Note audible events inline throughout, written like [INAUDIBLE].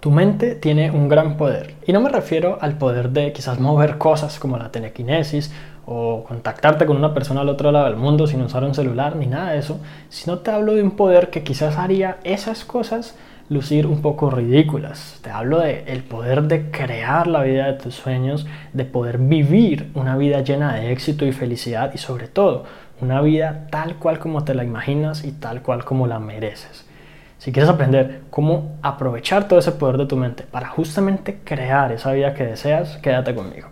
Tu mente tiene un gran poder y no me refiero al poder de quizás mover cosas como la telequinesis o contactarte con una persona al otro lado del mundo sin usar un celular ni nada de eso, sino te hablo de un poder que quizás haría esas cosas lucir un poco ridículas. Te hablo de el poder de crear la vida de tus sueños, de poder vivir una vida llena de éxito y felicidad y sobre todo una vida tal cual como te la imaginas y tal cual como la mereces. Si quieres aprender cómo aprovechar todo ese poder de tu mente para justamente crear esa vida que deseas, quédate conmigo.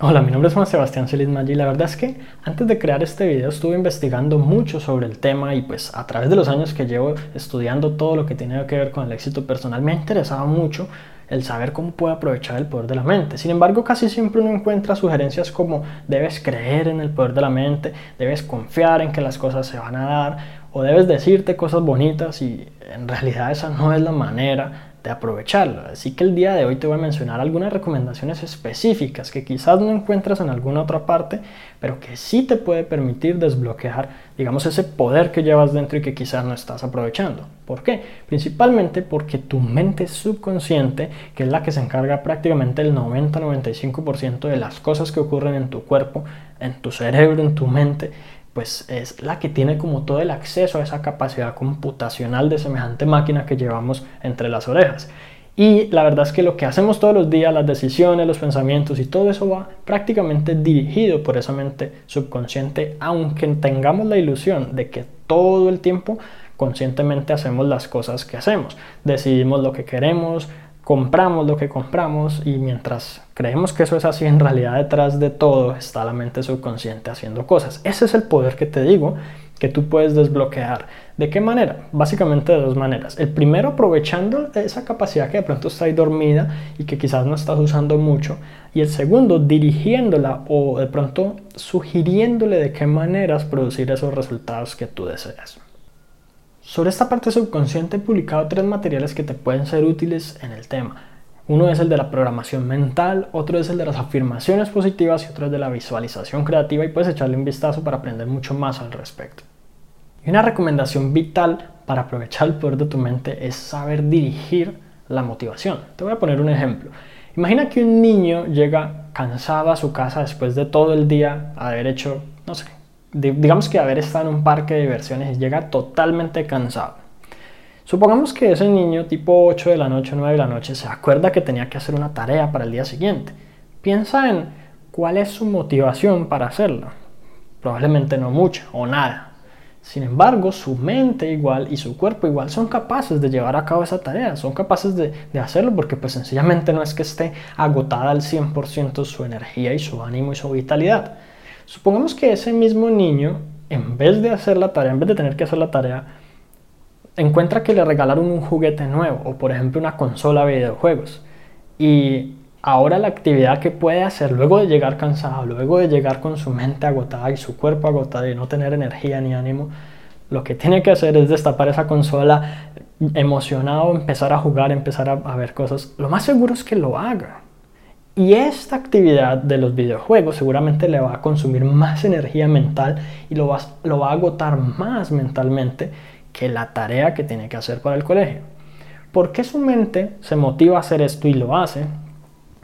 Hola, mi nombre es Juan Sebastián Celis y la verdad es que antes de crear este video estuve investigando mucho sobre el tema y pues a través de los años que llevo estudiando todo lo que tiene que ver con el éxito personal me ha interesado mucho el saber cómo puede aprovechar el poder de la mente. Sin embargo, casi siempre uno encuentra sugerencias como debes creer en el poder de la mente, debes confiar en que las cosas se van a dar o debes decirte cosas bonitas y en realidad esa no es la manera de aprovecharlo. Así que el día de hoy te voy a mencionar algunas recomendaciones específicas que quizás no encuentras en alguna otra parte, pero que sí te puede permitir desbloquear, digamos, ese poder que llevas dentro y que quizás no estás aprovechando. ¿Por qué? Principalmente porque tu mente subconsciente, que es la que se encarga prácticamente el 90-95% de las cosas que ocurren en tu cuerpo, en tu cerebro, en tu mente, pues es la que tiene como todo el acceso a esa capacidad computacional de semejante máquina que llevamos entre las orejas. Y la verdad es que lo que hacemos todos los días, las decisiones, los pensamientos y todo eso va prácticamente dirigido por esa mente subconsciente, aunque tengamos la ilusión de que todo el tiempo conscientemente hacemos las cosas que hacemos. Decidimos lo que queremos, compramos lo que compramos y mientras creemos que eso es así, en realidad detrás de todo está la mente subconsciente haciendo cosas. Ese es el poder que te digo que tú puedes desbloquear. ¿De qué manera? Básicamente de dos maneras. El primero aprovechando esa capacidad que de pronto está ahí dormida y que quizás no estás usando mucho. Y el segundo dirigiéndola o de pronto sugiriéndole de qué maneras producir esos resultados que tú deseas. Sobre esta parte subconsciente he publicado tres materiales que te pueden ser útiles en el tema. Uno es el de la programación mental, otro es el de las afirmaciones positivas y otro es de la visualización creativa y puedes echarle un vistazo para aprender mucho más al respecto. Y una recomendación vital para aprovechar el poder de tu mente es saber dirigir la motivación. Te voy a poner un ejemplo. Imagina que un niño llega cansado a su casa después de todo el día haber hecho, no sé, digamos que haber estado en un parque de diversiones llega totalmente cansado. Supongamos que ese niño tipo 8 de la noche, 9 de la noche, se acuerda que tenía que hacer una tarea para el día siguiente. Piensa en cuál es su motivación para hacerlo. Probablemente no mucha o nada. Sin embargo, su mente igual y su cuerpo igual son capaces de llevar a cabo esa tarea, son capaces de, de hacerlo porque pues sencillamente no es que esté agotada al 100% su energía y su ánimo y su vitalidad. Supongamos que ese mismo niño, en vez de hacer la tarea, en vez de tener que hacer la tarea, encuentra que le regalaron un juguete nuevo o por ejemplo una consola de videojuegos. Y ahora la actividad que puede hacer luego de llegar cansado, luego de llegar con su mente agotada y su cuerpo agotado y no tener energía ni ánimo, lo que tiene que hacer es destapar esa consola emocionado, empezar a jugar, empezar a, ver cosas. Lo más seguro es que lo haga. Y esta actividad de los videojuegos seguramente le va a consumir más energía mental y lo va, lo va a agotar más mentalmente que la tarea que tiene que hacer para el colegio. ¿Por qué su mente se motiva a hacer esto y lo hace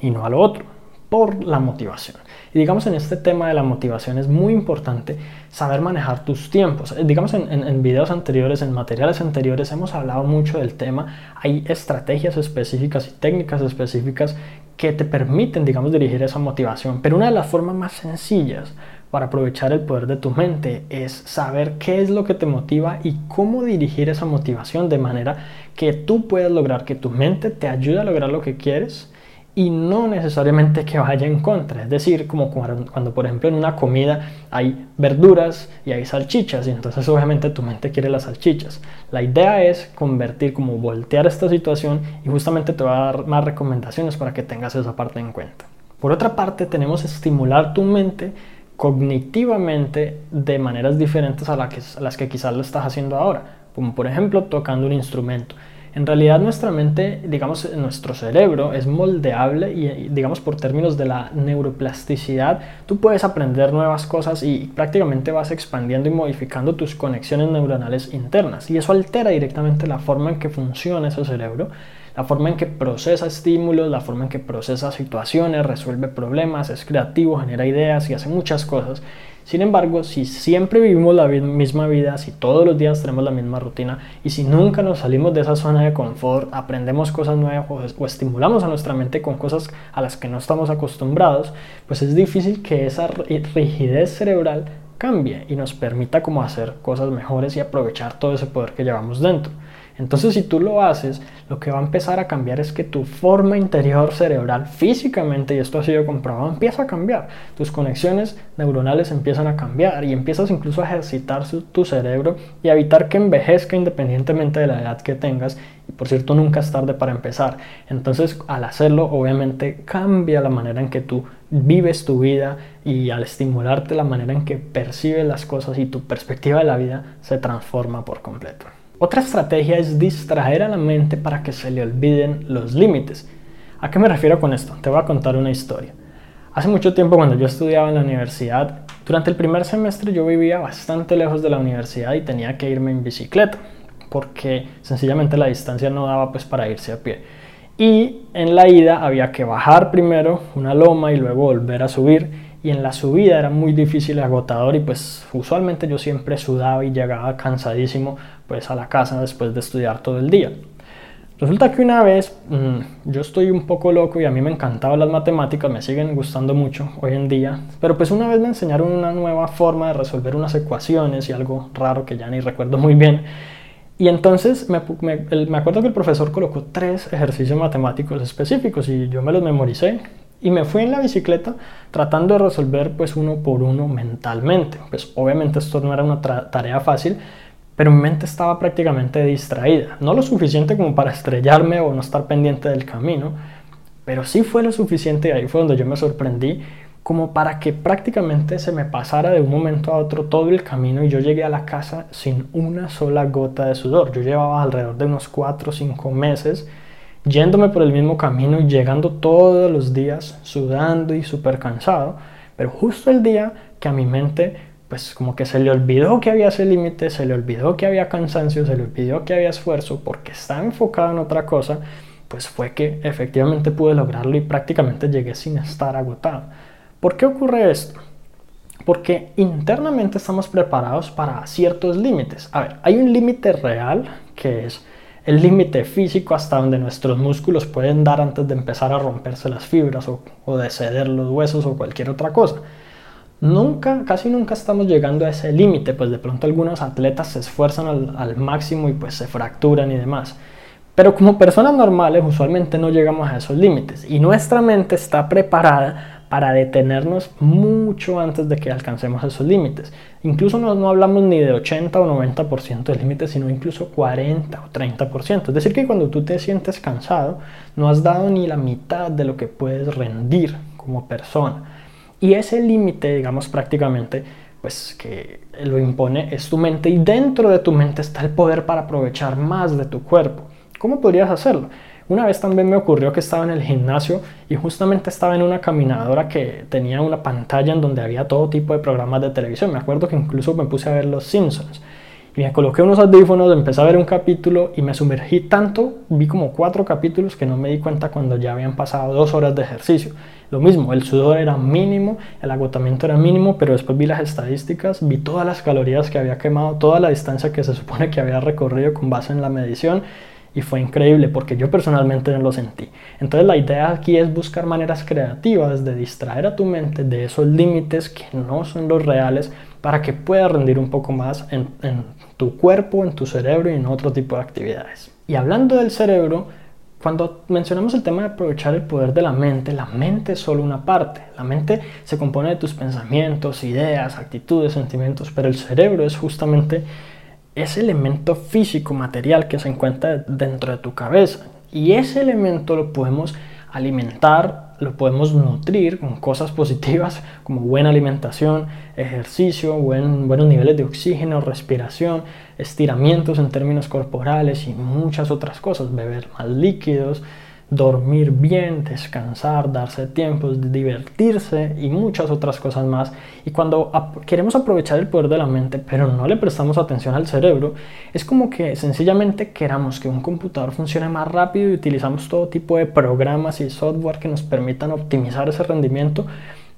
y no a lo otro? Por la motivación. Y digamos en este tema de la motivación es muy importante saber manejar tus tiempos. Eh, digamos en, en, videos anteriores, en materiales anteriores hemos hablado mucho del tema. Hay estrategias específicas y técnicas específicas que te permiten, digamos, dirigir esa motivación. Pero una de las formas más sencillas para aprovechar el poder de tu mente es saber qué es lo que te motiva y cómo dirigir esa motivación de manera que tú puedas lograr que tu mente te ayude a lograr lo que quieres y no necesariamente que vaya en contra. Es decir, como cuando, por ejemplo en una comida hay verduras y hay salchichas y entonces obviamente tu mente quiere las salchichas. La idea es convertir, como voltear esta situación y justamente te va a dar más recomendaciones para que tengas esa parte en cuenta. Por otra parte, tenemos estimular tu mente cognitivamente de maneras diferentes a, a las que quizás lo estás haciendo ahora, como por ejemplo tocando un instrumento. En realidad nuestra mente, digamos, nuestro cerebro es moldeable y digamos por términos de la neuroplasticidad, tú puedes aprender nuevas cosas y prácticamente vas expandiendo y modificando tus conexiones neuronales internas y eso altera directamente la forma en que funciona ese cerebro la forma en que procesa estímulos, la forma en que procesa situaciones, resuelve problemas, es creativo, genera ideas y hace muchas cosas. Sin embargo, si siempre vivimos la misma vida, si todos los días tenemos la misma rutina y si nunca nos salimos de esa zona de confort, aprendemos cosas nuevas o, estimulamos a nuestra mente con cosas a las que no estamos acostumbrados, pues es difícil que esa rigidez cerebral cambie y nos permita como hacer cosas mejores y aprovechar todo ese poder que llevamos dentro. Entonces si tú lo haces, lo que va a empezar a cambiar es que tu forma interior cerebral físicamente, y esto ha sido comprobado, empieza a cambiar. Tus conexiones neuronales empiezan a cambiar y empiezas incluso a ejercitar tu cerebro y evitar que envejezca independientemente de la edad que tengas. Y por cierto, nunca es tarde para empezar. Entonces al hacerlo, obviamente cambia la manera en que tú vives tu vida y al estimularte la manera en que percibes las cosas y tu perspectiva de la vida se transforma por completo. Otra estrategia es distraer a la mente para que se le olviden los límites. ¿A qué me refiero con esto? Te voy a contar una historia. Hace mucho tiempo cuando yo estudiaba en la universidad, durante el primer semestre yo vivía bastante lejos de la universidad y tenía que irme en bicicleta, porque sencillamente la distancia no daba pues para irse a pie. Y en la ida había que bajar primero una loma y luego volver a subir y en la subida era muy difícil y agotador y pues usualmente yo siempre sudaba y llegaba cansadísimo pues a la casa después de estudiar todo el día. Resulta que una vez mm, yo estoy un poco loco y a mí me encantaban las matemáticas, me siguen gustando mucho hoy en día, pero pues una vez me enseñaron una nueva forma de resolver unas ecuaciones y algo raro que ya ni recuerdo muy bien. Y entonces me, me acuerdo que el profesor colocó tres ejercicios matemáticos específicos y yo me los memoricé y me fui en la bicicleta tratando de resolver pues uno por uno mentalmente. Pues obviamente esto no era una tarea fácil, pero mi mente estaba prácticamente distraída. No lo suficiente como para estrellarme o no estar pendiente del camino, pero sí fue lo suficiente y ahí fue donde yo me sorprendí como para que prácticamente se me pasara de un momento a otro todo el camino y yo llegué a la casa sin una sola gota de sudor. Yo llevaba alrededor de unos 4 o 5 meses yéndome por el mismo camino y llegando todos los días sudando y súper cansado, pero justo el día que a mi mente pues como que se le olvidó que había ese límite, se le olvidó que había cansancio, se le olvidó que había esfuerzo porque estaba enfocado en otra cosa, pues fue que efectivamente pude lograrlo y prácticamente llegué sin estar agotado. ¿Por qué ocurre esto? Porque internamente estamos preparados para ciertos límites. A ver, hay un límite real que es el límite físico hasta donde nuestros músculos pueden dar antes de empezar a romperse las fibras o, de ceder los huesos o cualquier otra cosa. Nunca, casi nunca estamos llegando a ese límite, pues de pronto algunos atletas se esfuerzan al, al máximo y pues se fracturan y demás. Pero como personas normales usualmente no llegamos a esos límites y nuestra mente está preparada para detenernos mucho antes de que alcancemos esos límites. Incluso no, hablamos ni de 80 o 90% de límites, sino incluso 40 o 30%. Es decir, que cuando tú te sientes cansado, no has dado ni la mitad de lo que puedes rendir como persona. Y ese límite, digamos prácticamente, pues que lo impone es tu mente y dentro de tu mente está el poder para aprovechar más de tu cuerpo. ¿Cómo podrías hacerlo? Una vez también me ocurrió que estaba en el gimnasio y justamente estaba en una caminadora que tenía una pantalla en donde había todo tipo de programas de televisión. Me acuerdo que incluso me puse a ver Los Simpsons. Y me coloqué unos audífonos, empecé a ver un capítulo y me sumergí tanto, vi como cuatro capítulos que no me di cuenta cuando ya habían pasado dos horas de ejercicio. Lo mismo, el sudor era mínimo, el agotamiento era mínimo, pero después vi las estadísticas, vi todas las calorías que había quemado, toda la distancia que se supone que había recorrido con base en la medición y fue increíble porque yo personalmente no lo sentí. Entonces la idea aquí es buscar maneras creativas de distraer a tu mente de esos límites que no son los reales para que puedas rendir un poco más en tu cuerpo, en tu cerebro y en otro tipo de actividades. Y hablando del cerebro, cuando mencionamos el tema de aprovechar el poder de la mente, la mente es solo una parte. La mente se compone de tus pensamientos, ideas, actitudes, sentimientos, pero el cerebro es justamente ese elemento físico, material que se encuentra dentro de tu cabeza. Y ese elemento lo podemos alimentar lo podemos nutrir con cosas positivas [LAUGHS] como buena alimentación, ejercicio, buenos niveles de oxígeno, respiración, estiramientos en términos corporales y muchas otras cosas, beber más líquidos, dormir bien, descansar, darse tiempo, divertirse y muchas otras cosas más. Y cuando queremos aprovechar el poder de la mente, pero no le prestamos atención al cerebro, es como que sencillamente queramos que un computador funcione más rápido y utilizamos todo tipo de programas y software que nos permitan optimizar ese rendimiento,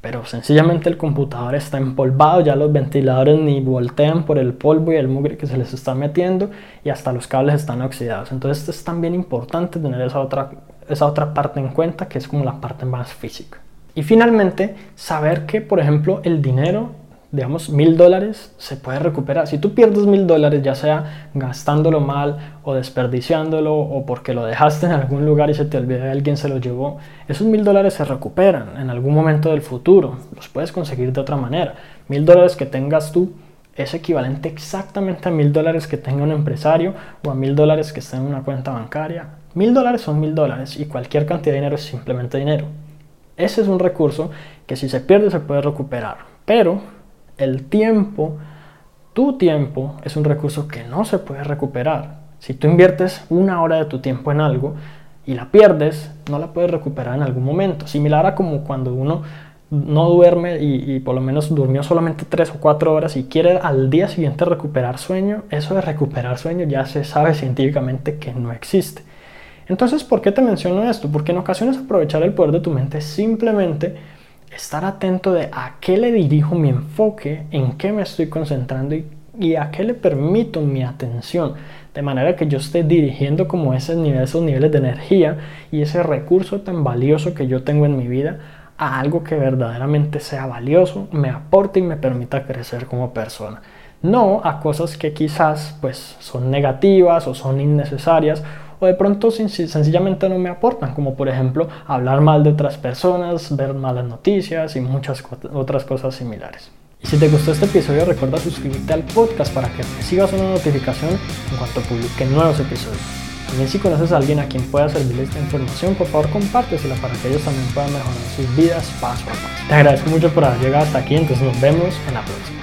pero sencillamente el computador está empolvado, ya los ventiladores ni voltean por el polvo y el mugre que se les está metiendo y hasta los cables están oxidados. Entonces es también importante tener esa otra, esa otra parte en cuenta que es como la parte más física. Y finalmente, saber que, por ejemplo, el dinero digamos, mil dólares se puede recuperar. Si tú pierdes mil dólares, ya sea gastándolo mal o desperdiciándolo o porque lo dejaste en algún lugar y se te olvidó y alguien se lo llevó, esos mil dólares se recuperan en algún momento del futuro. Los puedes conseguir de otra manera. Mil dólares que tengas tú es equivalente exactamente a mil dólares que tenga un empresario o a mil dólares que esté en una cuenta bancaria. Mil dólares son mil dólares y cualquier cantidad de dinero es simplemente dinero. Ese es un recurso que si se pierde se puede recuperar. Pero el tiempo, tu tiempo, es un recurso que no se puede recuperar. Si tú inviertes una hora de tu tiempo en algo y la pierdes, no la puedes recuperar en algún momento. Similar a como cuando uno no duerme y, por lo menos durmió solamente tres o cuatro horas y quiere al día siguiente recuperar sueño, eso de recuperar sueño ya se sabe científicamente que no existe. Entonces, ¿por qué te menciono esto? Porque en ocasiones aprovechar el poder de tu mente simplemente estar atento de a qué le dirijo mi enfoque, en qué me estoy concentrando y, a qué le permito mi atención. De manera que yo esté dirigiendo como esos niveles, esos niveles de energía y ese recurso tan valioso que yo tengo en mi vida a algo que verdaderamente sea valioso, me aporte y me permita crecer como persona. No a cosas que quizás pues son negativas o son innecesarias o de pronto sencillamente no me aportan, como por ejemplo hablar mal de otras personas, ver malas noticias y muchas otras cosas similares. Y si te gustó este episodio recuerda suscribirte al podcast para que recibas una notificación en cuanto publique nuevos episodios. También si conoces a alguien a quien pueda servirle esta información, por favor compártesela para que ellos también puedan mejorar sus vidas paso a paso. Te agradezco mucho por haber llegado hasta aquí, entonces nos vemos en la próxima.